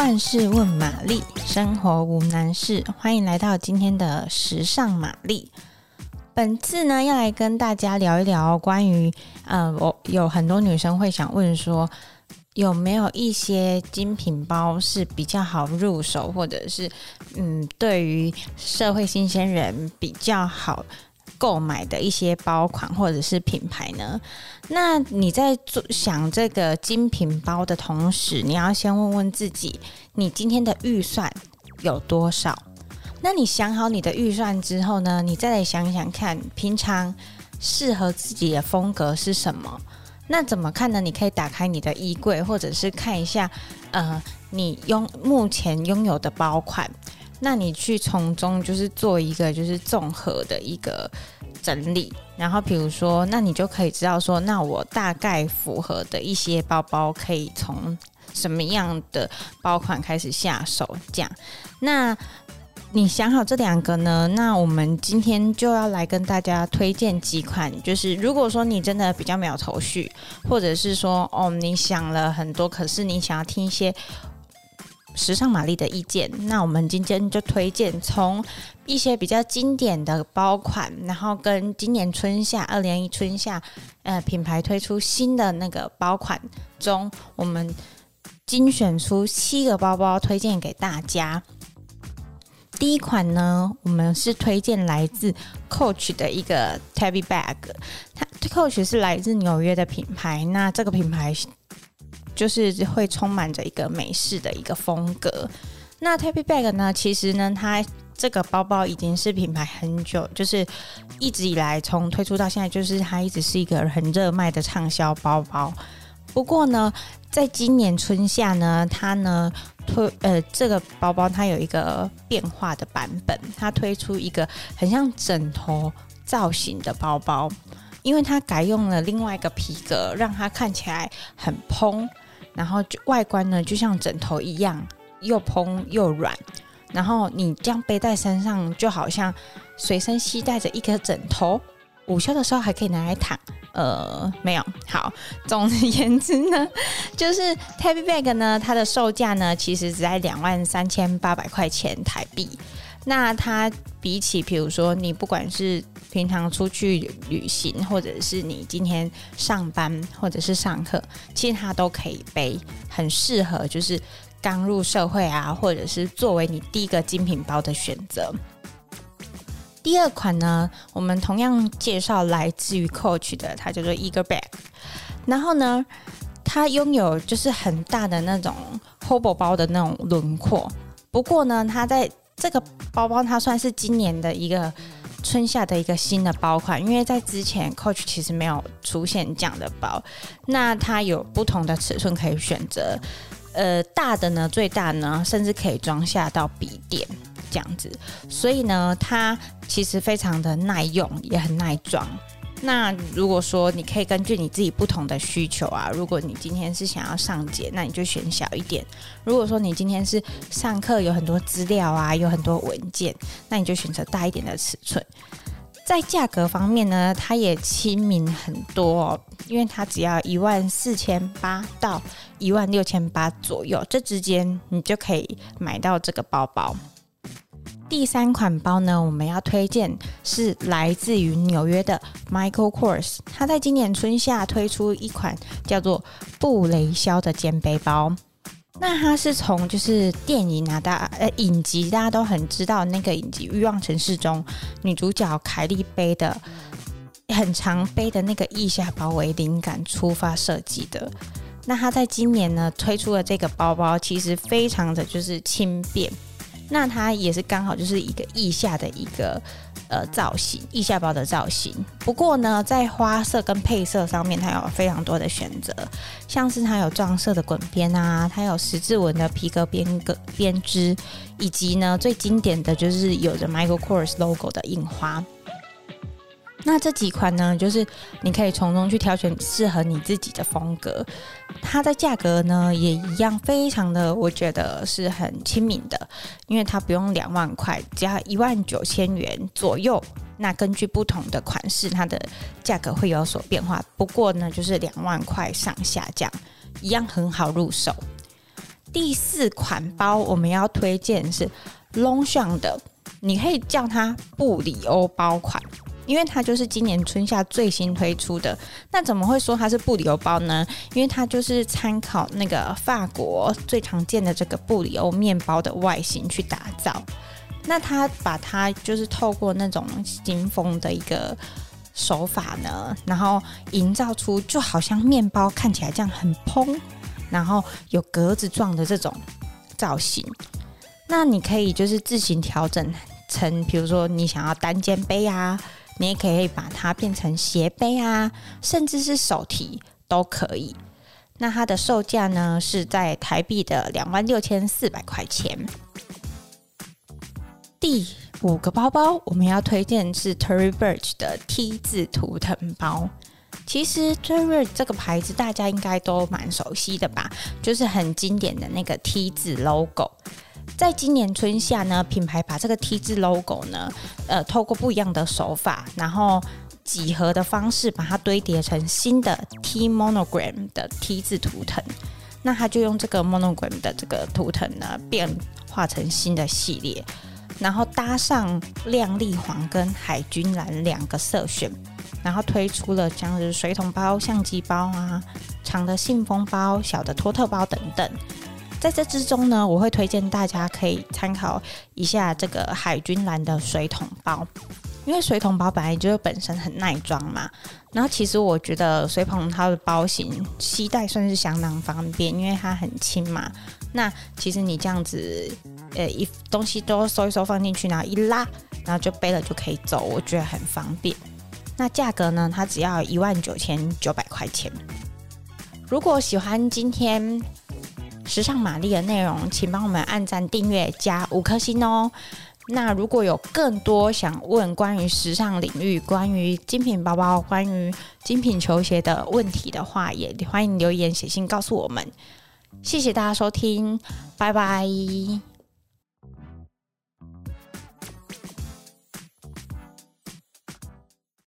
万事问玛丽，生活无难事。欢迎来到今天的时尚玛丽。本次呢，要来跟大家聊一聊关于，呃，我有很多女生会想问说，有没有一些精品包是比较好入手，或者是，嗯，对于社会新鲜人比较好购买的一些包款或者是品牌呢？那你在做想这个精品包的同时，你要先问问自己，你今天的预算有多少？那你想好你的预算之后呢，你再来想想看，平常适合自己的风格是什么？那怎么看呢？你可以打开你的衣柜，或者是看一下，呃，你拥目前拥有的包款。那你去从中就是做一个就是综合的一个整理，然后比如说，那你就可以知道说，那我大概符合的一些包包可以从什么样的包款开始下手，这样。那你想好这两个呢？那我们今天就要来跟大家推荐几款，就是如果说你真的比较没有头绪，或者是说哦，你想了很多，可是你想要听一些。时尚玛丽的意见，那我们今天就推荐从一些比较经典的包款，然后跟今年春夏二零一春夏，呃，品牌推出新的那个包款中，我们精选出七个包包推荐给大家。第一款呢，我们是推荐来自 Coach 的一个 Tabby Bag，它 Coach 是来自纽约的品牌，那这个品牌。就是会充满着一个美式的一个风格。那 Tapey Bag 呢？其实呢，它这个包包已经是品牌很久，就是一直以来从推出到现在，就是它一直是一个很热卖的畅销包包。不过呢，在今年春夏呢，它呢推呃这个包包它有一个变化的版本，它推出一个很像枕头造型的包包，因为它改用了另外一个皮革，让它看起来很蓬。然后就外观呢，就像枕头一样，又蓬又软。然后你这样背在身上，就好像随身携带着一个枕头。午休的时候还可以拿来躺。呃，没有。好，总而言之呢，就是 Tabby Bag 呢，它的售价呢，其实只在两万三千八百块钱台币。那它比起，比如说你不管是平常出去旅行，或者是你今天上班或者是上课，其实它都可以背，很适合就是刚入社会啊，或者是作为你第一个精品包的选择。第二款呢，我们同样介绍来自于 Coach 的，它叫做 Eager Bag，然后呢，它拥有就是很大的那种 Hobo 包的那种轮廓，不过呢，它在这个包包它算是今年的一个春夏的一个新的包款，因为在之前 Coach 其实没有出现这样的包。那它有不同的尺寸可以选择，呃，大的呢，最大呢，甚至可以装下到笔电这样子，所以呢，它其实非常的耐用，也很耐装。那如果说你可以根据你自己不同的需求啊，如果你今天是想要上节，那你就选小一点；如果说你今天是上课有很多资料啊，有很多文件，那你就选择大一点的尺寸。在价格方面呢，它也亲民很多，因为它只要一万四千八到一万六千八左右，这之间你就可以买到这个包包。第三款包呢，我们要推荐是来自于纽约的 Michael Kors，他在今年春夏推出一款叫做布雷肖的肩背包。那它是从就是电影啊，大呃影集大家都很知道那个影集《欲望城市》中女主角凯莉背的很常背的那个腋下包为灵感出发设计的。那他在今年呢推出的这个包包，其实非常的就是轻便。那它也是刚好就是一个腋下的一个呃造型，腋下包的造型。不过呢，在花色跟配色上面，它有非常多的选择，像是它有撞色的滚边啊，它有十字纹的皮革边个编织，以及呢最经典的就是有着 Michael Kors logo 的印花。那这几款呢，就是你可以从中去挑选适合你自己的风格。它的价格呢，也一样非常的，我觉得是很亲民的，因为它不用两万块，只要一万九千元左右。那根据不同的款式，它的价格会有所变化。不过呢，就是两万块上下这样，一样很好入手。第四款包我们要推荐是 Longchamp 的，你可以叫它布里欧包款，因为它就是今年春夏最新推出的。那怎么会说它是布里欧包呢？因为它就是参考那个法国最常见的这个布里欧面包的外形去打造。那它把它就是透过那种新风的一个手法呢，然后营造出就好像面包看起来这样很蓬。然后有格子状的这种造型，那你可以就是自行调整成，比如说你想要单肩背啊，你也可以把它变成斜背啊，甚至是手提都可以。那它的售价呢是在台币的两万六千四百块钱。第五个包包我们要推荐是 Tory Burch 的 T 字图腾包。其实 Tory 这个牌子大家应该都蛮熟悉的吧，就是很经典的那个 T 字 logo。在今年春夏呢，品牌把这个 T 字 logo 呢，呃，透过不一样的手法，然后几何的方式把它堆叠成新的 T monogram 的 T 字图腾。那他就用这个 monogram 的这个图腾呢，变化成新的系列，然后搭上亮丽黄跟海军蓝两个色选。然后推出了像是水桶包、相机包啊、长的信封包、小的托特包等等。在这之中呢，我会推荐大家可以参考一下这个海军蓝的水桶包，因为水桶包本来就是本身很耐装嘛。然后其实我觉得水桶它的包型携带算是相当方便，因为它很轻嘛。那其实你这样子，呃，一东西都收一收放进去，然后一拉，然后就背了就可以走，我觉得很方便。那价格呢？它只要一万九千九百块钱。如果喜欢今天时尚玛丽的内容，请帮我们按赞、订阅、加五颗星哦。那如果有更多想问关于时尚领域、关于精品包包、关于精品球鞋的问题的话，也欢迎留言写信告诉我们。谢谢大家收听，拜拜。